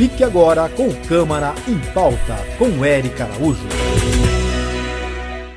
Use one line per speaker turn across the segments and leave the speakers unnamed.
Fique agora com Câmara em Pauta, com Eric Araújo.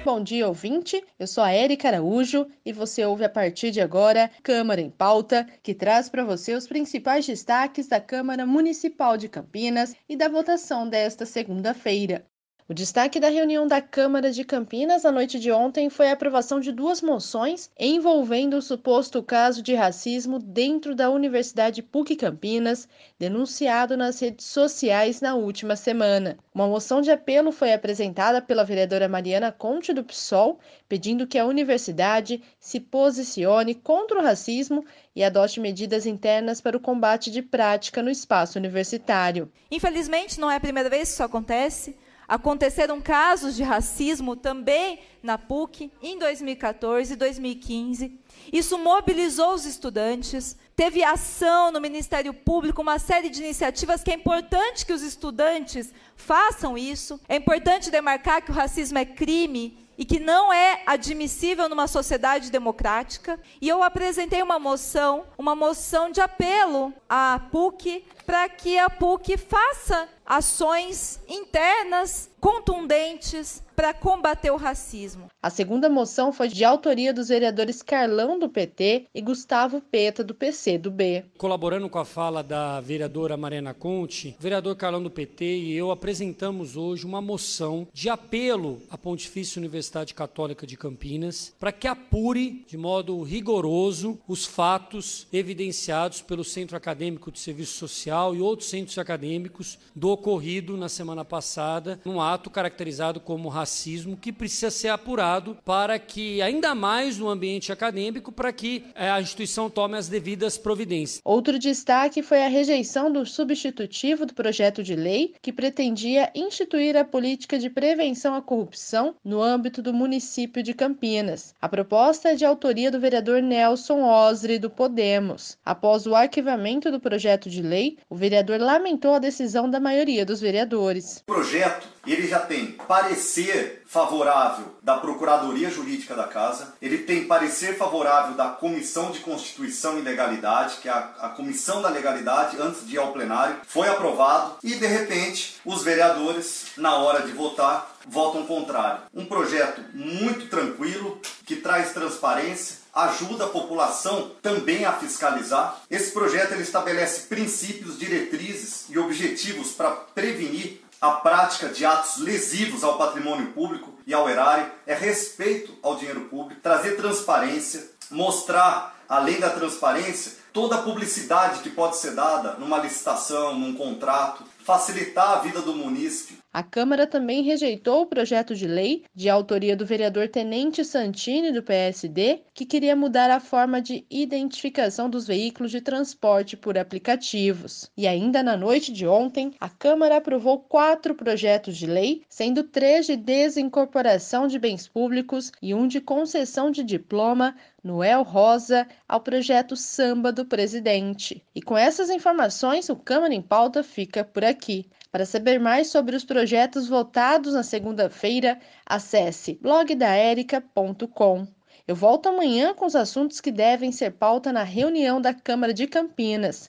Bom dia, ouvinte. Eu sou a Érica Araújo e você ouve a partir de agora Câmara em Pauta, que traz para você os principais destaques da Câmara Municipal de Campinas e da votação desta segunda-feira. O destaque da reunião da Câmara de Campinas na noite de ontem foi a aprovação de duas moções envolvendo o suposto caso de racismo dentro da Universidade PUC Campinas, denunciado nas redes sociais na última semana. Uma moção de apelo foi apresentada pela vereadora Mariana Conte do PSOL, pedindo que a universidade se posicione contra o racismo e adote medidas internas para o combate de prática no espaço universitário.
Infelizmente, não é a primeira vez que isso acontece. Aconteceram casos de racismo também na PUC em 2014 e 2015. Isso mobilizou os estudantes, teve ação no Ministério Público, uma série de iniciativas que é importante que os estudantes façam isso. É importante demarcar que o racismo é crime e que não é admissível numa sociedade democrática. E eu apresentei uma moção, uma moção de apelo à PUC para que a PUC faça ações internas contundentes para combater o racismo.
A segunda moção foi de autoria dos vereadores Carlão do PT e Gustavo Peta do PC do B.
Colaborando com a fala da vereadora Mariana Conte, o vereador Carlão do PT e eu apresentamos hoje uma moção de apelo à Pontifícia Universidade Católica de Campinas para que apure de modo rigoroso os fatos evidenciados pelo Centro Acadêmico de Serviço Social e outros centros acadêmicos do ocorrido na semana passada, num ato caracterizado como racismo que precisa ser apurado para que, ainda mais no ambiente acadêmico, para que eh, a instituição tome as devidas providências.
Outro destaque foi a rejeição do substitutivo do projeto de lei que pretendia instituir a política de prevenção à corrupção no âmbito do município de Campinas. A proposta é de autoria do vereador Nelson Osri, do Podemos. Após o arquivamento do projeto de lei, o vereador lamentou a decisão da maioria dos vereadores.
O projeto ele já tem parecer favorável da Procuradoria Jurídica da Casa, ele tem parecer favorável da Comissão de Constituição e Legalidade, que é a, a Comissão da Legalidade, antes de ir ao plenário, foi aprovado e de repente os vereadores, na hora de votar, votam contrário. Um projeto muito tranquilo, que traz transparência, ajuda a população também a fiscalizar. Esse projeto ele estabelece princípios, diretrizes e objetivos para prevenir a prática de atos lesivos ao patrimônio público e ao erário, é respeito ao dinheiro público, trazer transparência, mostrar, além da transparência, toda a publicidade que pode ser dada numa licitação, num contrato, facilitar a vida do munícipe.
A Câmara também rejeitou o projeto de lei de autoria do vereador Tenente Santini, do PSD, que queria mudar a forma de identificação dos veículos de transporte por aplicativos. E ainda na noite de ontem, a Câmara aprovou quatro projetos de lei, sendo três de desincorporação de bens públicos e um de concessão de diploma Noel Rosa ao projeto Samba do Presidente. E com essas informações, o Câmara em Pauta fica por aqui. Para saber mais sobre os projetos votados na segunda-feira, acesse blogdaerica.com. Eu volto amanhã com os assuntos que devem ser pauta na reunião da Câmara de Campinas.